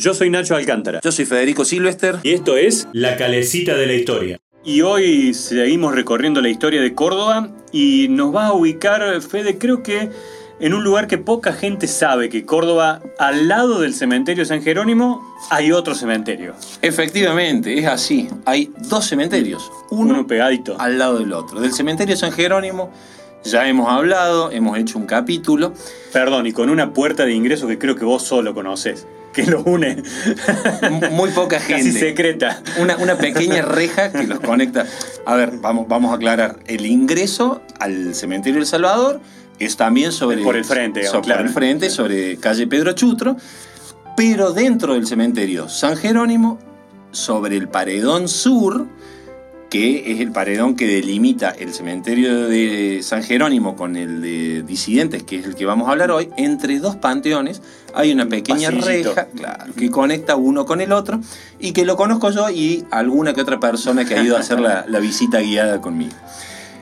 Yo soy Nacho Alcántara. Yo soy Federico Silvester. Y esto es La Calecita de la Historia. Y hoy seguimos recorriendo la historia de Córdoba y nos va a ubicar, Fede, creo que en un lugar que poca gente sabe que Córdoba, al lado del cementerio San Jerónimo, hay otro cementerio. Efectivamente, es así. Hay dos cementerios, uno, Uno pegadito. al lado del otro. Del cementerio San Jerónimo ya hemos hablado, hemos hecho un capítulo. Perdón, y con una puerta de ingreso que creo que vos solo conoces, que los une. Muy poca Casi gente. secreta. Una, una pequeña reja que los conecta. A ver, vamos, vamos a aclarar. El ingreso al cementerio del Salvador es también sobre. Por el frente, digamos, so- claro. Por el frente, sobre calle Pedro Chutro. Pero dentro del cementerio San Jerónimo, sobre el paredón sur, que es el paredón que delimita el cementerio de San Jerónimo con el de disidentes, que es el que vamos a hablar hoy, entre dos panteones hay una pequeña reja claro, que conecta uno con el otro y que lo conozco yo y alguna que otra persona que ha ido a hacer la, la visita guiada conmigo.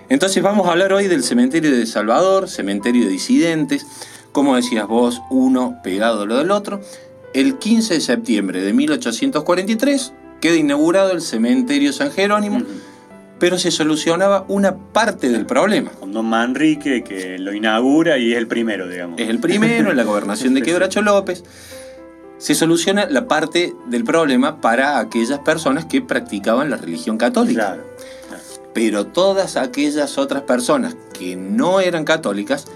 Entonces vamos a hablar hoy del cementerio de Salvador, cementerio de disidentes, como decías vos, uno pegado a lo del otro. El 15 de septiembre de 1843 queda inaugurado el cementerio San Jerónimo, pero se solucionaba una parte del problema. Con Don Manrique, que lo inaugura y es el primero, digamos. Es el primero en la gobernación de Quebracho López. Se soluciona la parte del problema para aquellas personas que practicaban la religión católica. Claro. Pero todas aquellas otras personas que no eran católicas,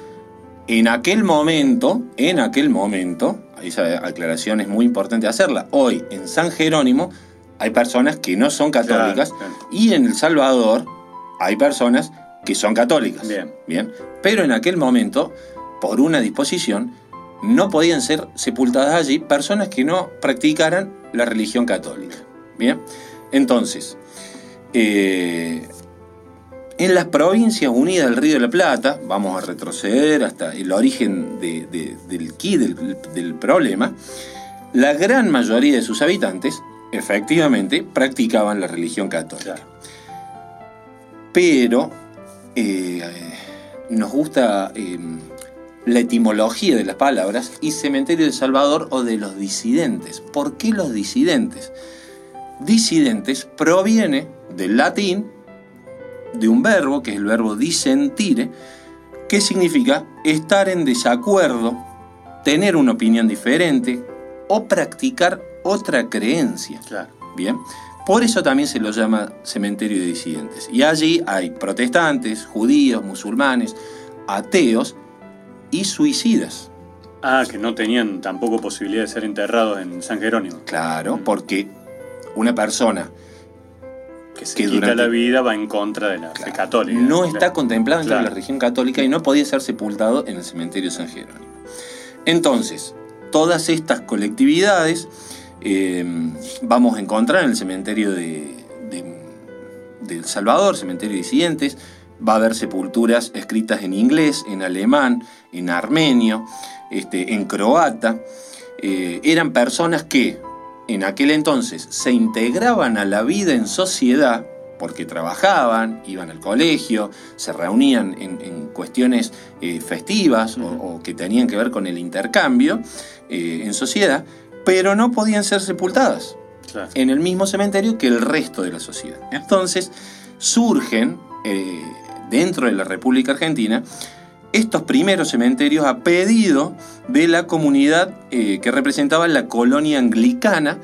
en aquel momento, en aquel momento, esa aclaración es muy importante hacerla, hoy en San Jerónimo hay personas que no son católicas Claro, claro. y en El Salvador hay personas que son católicas. Bien. Bien. Pero en aquel momento, por una disposición, no podían ser sepultadas allí personas que no practicaran la religión católica. Bien. Entonces, eh, en las provincias unidas del Río de la Plata, vamos a retroceder hasta el origen de- de- del quid del, del problema, la gran mayoría de sus habitantes efectivamente practicaban la religión católica. Claro. Pero eh, nos gusta eh, la etimología de las palabras y cementerio de Salvador o de los disidentes. ¿Por qué los disidentes? Disidentes proviene del latín de un verbo, que es el verbo disentire, que significa estar en desacuerdo, tener una opinión diferente o practicar otra creencia. Claro. Bien. Por eso también se lo llama cementerio de disidentes. Y allí hay protestantes, judíos, musulmanes, ateos y suicidas. Ah, que no tenían tampoco posibilidad de ser enterrados en San Jerónimo. Claro, porque una persona Que se Que quita durante- la vida va en contra de la claro, católica. no está Claro. contemplado dentro de la religión católica y no podía ser sepultado en el cementerio de San Jerónimo. Entonces, todas estas colectividades eh, vamos a encontrar en el cementerio de, de- de El Salvador, cementerio de disidentes. Va a haber sepulturas escritas en inglés, en alemán, en armenio, este, en croata. Eh, eran personas que en aquel entonces se integraban a la vida en sociedad porque trabajaban, iban al colegio, se reunían en, en cuestiones eh, festivas o, que tenían que ver con el intercambio eh, en sociedad, pero no podían ser sepultadas Claro. en el mismo cementerio que el resto de la sociedad. Entonces surgen eh, dentro de la República Argentina estos primeros cementerios a pedido de la comunidad eh, que representaba la colonia anglicana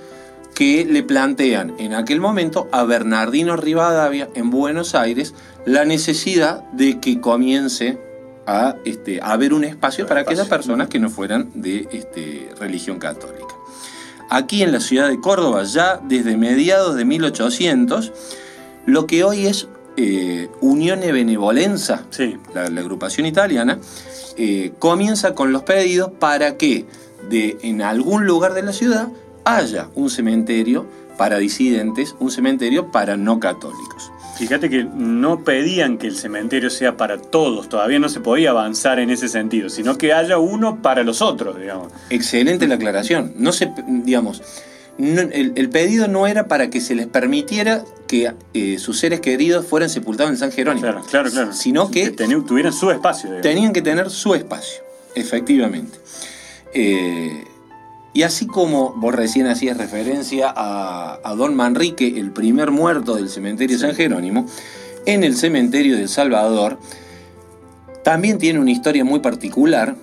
que le plantean en aquel momento a Bernardino Rivadavia en Buenos Aires la necesidad de que comience a, este, a haber un espacio para aquellas personas que no fueran de este, religión católica. Aquí en la ciudad de Córdoba, ya desde mediados de 1800, lo que hoy es eh, Unione Benevolenza, Sí. la, la agrupación italiana, eh, comienza con los pedidos para que de, en algún lugar de la ciudad haya un cementerio para disidentes, un cementerio para no católicos. Fíjate que no pedían que el cementerio sea para todos, todavía no se podía avanzar en ese sentido, sino que haya uno para los otros, digamos. Excelente la aclaración. No se, digamos, no- el, el pedido no era para que se les permitiera que eh, sus seres queridos fueran sepultados en San Jerónimo, Claro, claro, claro. sino que teni- tuvieran su espacio. digamos. tenían que tener su espacio, efectivamente. Eh, Y así como vos recién hacías referencia a, Don Manrique, el primer muerto del cementerio San Jerónimo, en el cementerio de Salvador también tiene una historia muy particular.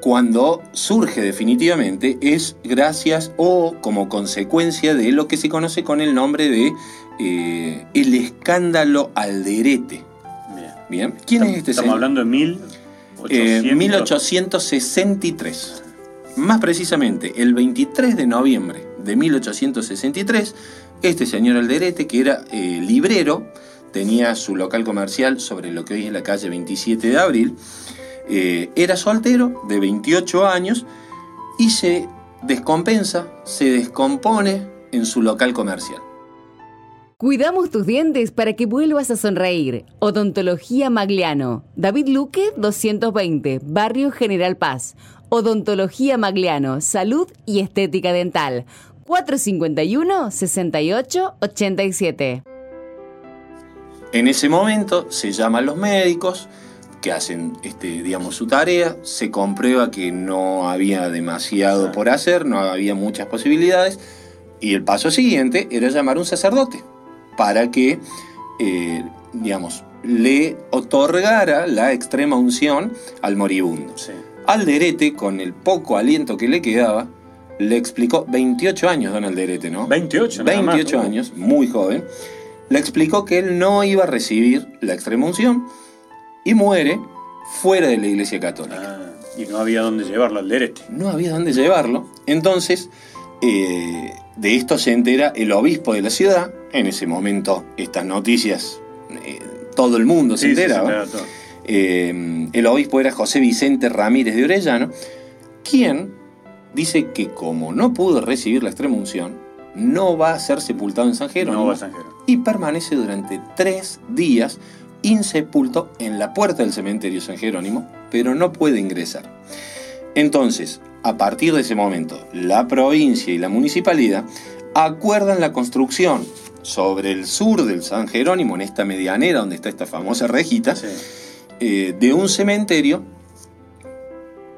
Cuando surge definitivamente es gracias o como consecuencia de lo que se conoce con el nombre de eh, el escándalo Alderete. Bien. ¿Quién es este Estamos hablando de 1863. Eh, Más precisamente, el 23 de noviembre de 1863, este señor Alderete, que era eh, librero, tenía su local comercial sobre lo que hoy es la calle 27 de abril, eh, era soltero, de 28 años, y se descompensa, se descompone en su local comercial. Cuidamos tus dientes para que vuelvas a sonreír. Odontología Magliano. David Luque, 220, Barrio General Paz. Odontología Magliano, Salud y Estética Dental. 451-6887. En ese momento se llaman los médicos que hacen este, digamos, su tarea, se comprueba que no había demasiado por hacer, no había muchas posibilidades, y el paso siguiente era llamar a un sacerdote para que, eh, digamos, le otorgara la extrema unción al moribundo. Alderete, con el poco aliento que le quedaba, le explicó, 28 años don Alderete, ¿no? 28, 28 años, muy joven, le explicó que él no iba a recibir la extrema unción y muere fuera de la iglesia católica. Ah, y no había dónde llevarlo Alderete. No había dónde llevarlo. Entonces, eh, de esto se entera el obispo de la ciudad. En ese momento, estas noticias, eh, todo el mundo se enteraba. Eh, el obispo era José Vicente Ramírez de Orellano, quien dice que como no pudo recibir la extrema unción, no va a ser sepultado en San Jerónimo. Y permanece durante tres días insepulto en la puerta del cementerio San Jerónimo, pero no puede ingresar. Entonces, a partir de ese momento, la provincia y la municipalidad acuerdan la construcción sobre el sur del San Jerónimo, en esta medianera donde está esta famosa rejita, eh, de un cementerio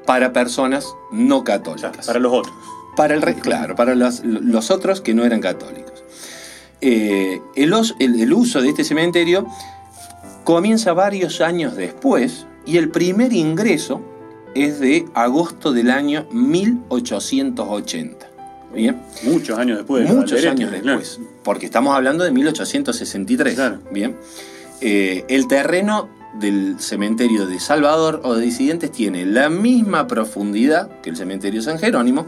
para personas no católicas. para los otros. Para el, claro, para los, otros que no eran católicos. Eh, el, el uso de este cementerio comienza varios años después y el primer ingreso es de agosto del año 1880. Bien. Muchos años después. Muchos años después. Porque estamos hablando de 1863. Bien. Eh, el terreno del cementerio de Salvador o de Disidentes tiene la misma profundidad que el cementerio San Jerónimo,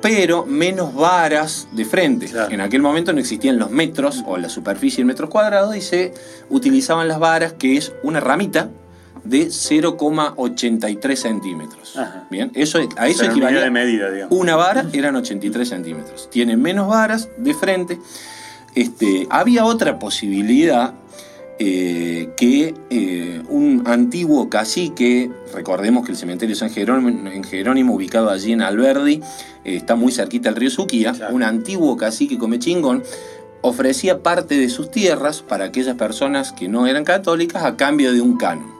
pero menos varas de frente. En aquel momento no existían los metros o la superficie en metros cuadrados y se utilizaban las varas, que es una ramita de 0,83 centímetros. Bien, eso, a eso equivalía. De medida, digamos. Una vara eran 83 centímetros. Tiene menos varas de frente. Este, había otra posibilidad eh, que eh, un antiguo cacique, recordemos que el cementerio San Jerónimo, en Jerónimo ubicado allí en Alberdi, eh, está muy cerquita del río Suquía, un antiguo cacique come chingón, ofrecía parte de sus tierras para aquellas personas que no eran católicas a cambio de un canon.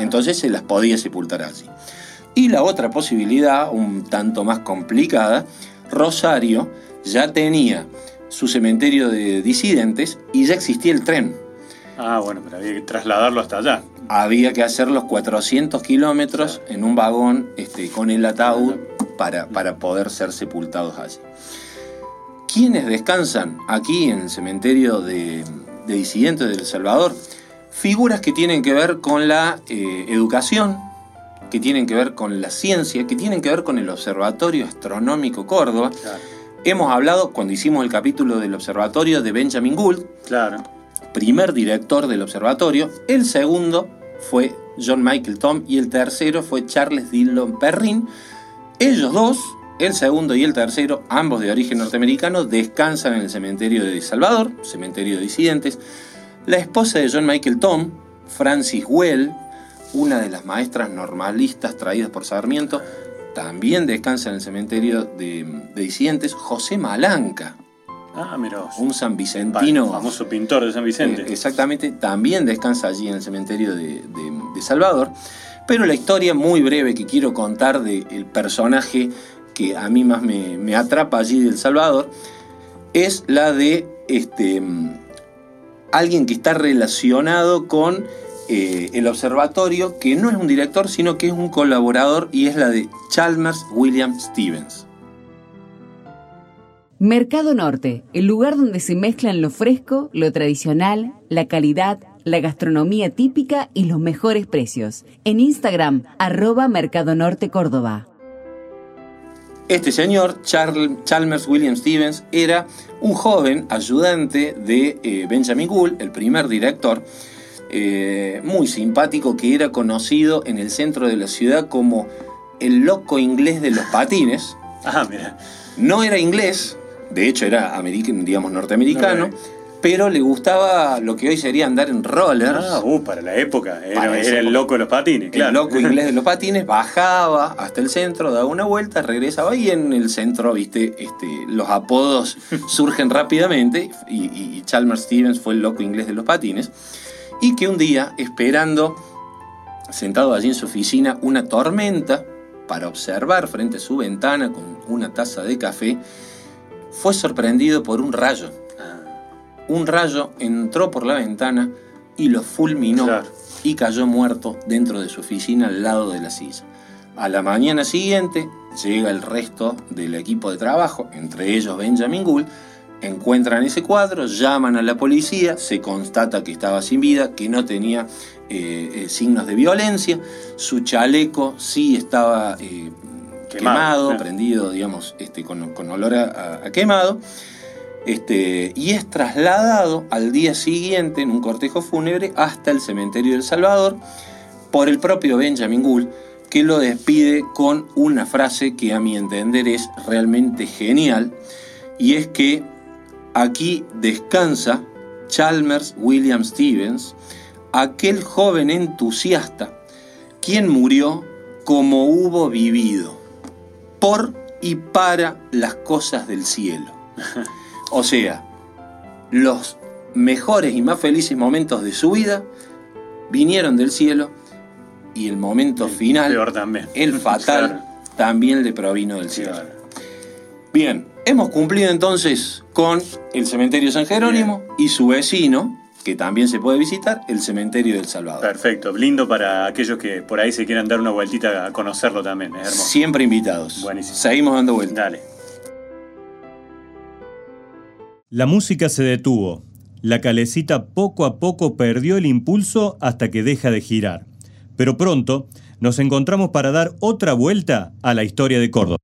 Entonces se las podía sepultar allí. Y la otra posibilidad, un tanto más complicada, Rosario ya tenía su cementerio de disidentes y ya existía el tren. Ah, bueno, pero había que trasladarlo hasta allá. Había que hacer los 400 kilómetros en un vagón este, con el ataúd para, para poder ser sepultados allí. ¿Quiénes descansan aquí en el cementerio de, de disidentes de El Salvador? figuras que tienen que ver con la eh, educación, que tienen que ver con la ciencia, que tienen que ver con el Observatorio Astronómico Córdoba. Hemos hablado cuando hicimos el capítulo del observatorio de Benjamin Gould, claro. Primer director del observatorio. El segundo fue John Michael Tom y el tercero fue Charles Dillon Perrin. Ellos dos, el segundo y el tercero, ambos de origen norteamericano, descansan en el cementerio de Salvador, cementerio de disidentes. La esposa de John Michael Tom, Francis Well, una de las maestras normalistas traídas por Sarmiento, también descansa en el cementerio de, disidentes. José Malanca, Ah, mira. Un San Vicentino. famoso pintor de San Vicente. Eh, exactamente, también descansa allí en el cementerio de, Salvador. Pero la historia muy breve que quiero contar del personaje que a mí más me, atrapa allí de El Salvador es la de este, alguien que está relacionado con eh, el observatorio, que no es un director, sino que es un colaborador, y es la de Chalmers William Stevens. Mercado Norte, el lugar donde se mezclan lo fresco, lo tradicional, la calidad, la gastronomía típica y los mejores precios. En Instagram, arroba Mercado Norte Córdoba. Este señor, Chalmers William Stevens, era un joven ayudante de eh, Benjamin Gould, el primer director, eh, muy simpático que era conocido en el centro de la ciudad como el loco inglés de los patines. Ah, mira. No era inglés, de hecho era digamos norteamericano, pero le gustaba lo que hoy sería andar en rollers. Ah, uh, para la época. Era, el loco de los patines, claro. El loco inglés de los patines bajaba hasta el centro, daba una vuelta, regresaba y en el centro, viste, este, los apodos surgen rápidamente y, Chalmers Stevens fue el loco inglés de los patines. Y que un día, esperando, sentado allí en su oficina, una tormenta para observar frente a su ventana con una taza de café, fue sorprendido por un rayo un rayo entró por la ventana y lo fulminó y cayó muerto dentro de su oficina al lado de la silla. A la mañana siguiente llega el resto del equipo de trabajo, entre ellos Benjamin Gould, encuentran ese cuadro, llaman a la policía, se constata que estaba sin vida, que no tenía eh, eh, signos de violencia, su chaleco sí estaba eh, quemado, prendido, digamos, este, con, olor a quemado. Este, y es trasladado al día siguiente en un cortejo fúnebre hasta el cementerio del Salvador por el propio Benjamin Gould, que lo despide con una frase que a mi entender es realmente genial, y es que aquí descansa Chalmers William Stevens, aquel joven entusiasta, quien murió como hubo vivido, por y para las cosas del cielo. O sea, los mejores y más felices momentos de su vida vinieron del cielo y el momento final, el fatal, también le provino del cielo. Bien, hemos cumplido entonces con el cementerio San Jerónimo y su vecino, que también se puede visitar, el cementerio del Salvador. Perfecto, lindo para aquellos que por ahí se quieran dar una vueltita a conocerlo también. Siempre invitados. Buenísimo. Seguimos dando vueltas. Dale. La música se detuvo. La calecita poco a poco perdió el impulso hasta que deja de girar. Pero pronto nos encontramos para dar otra vuelta a la historia de Córdoba.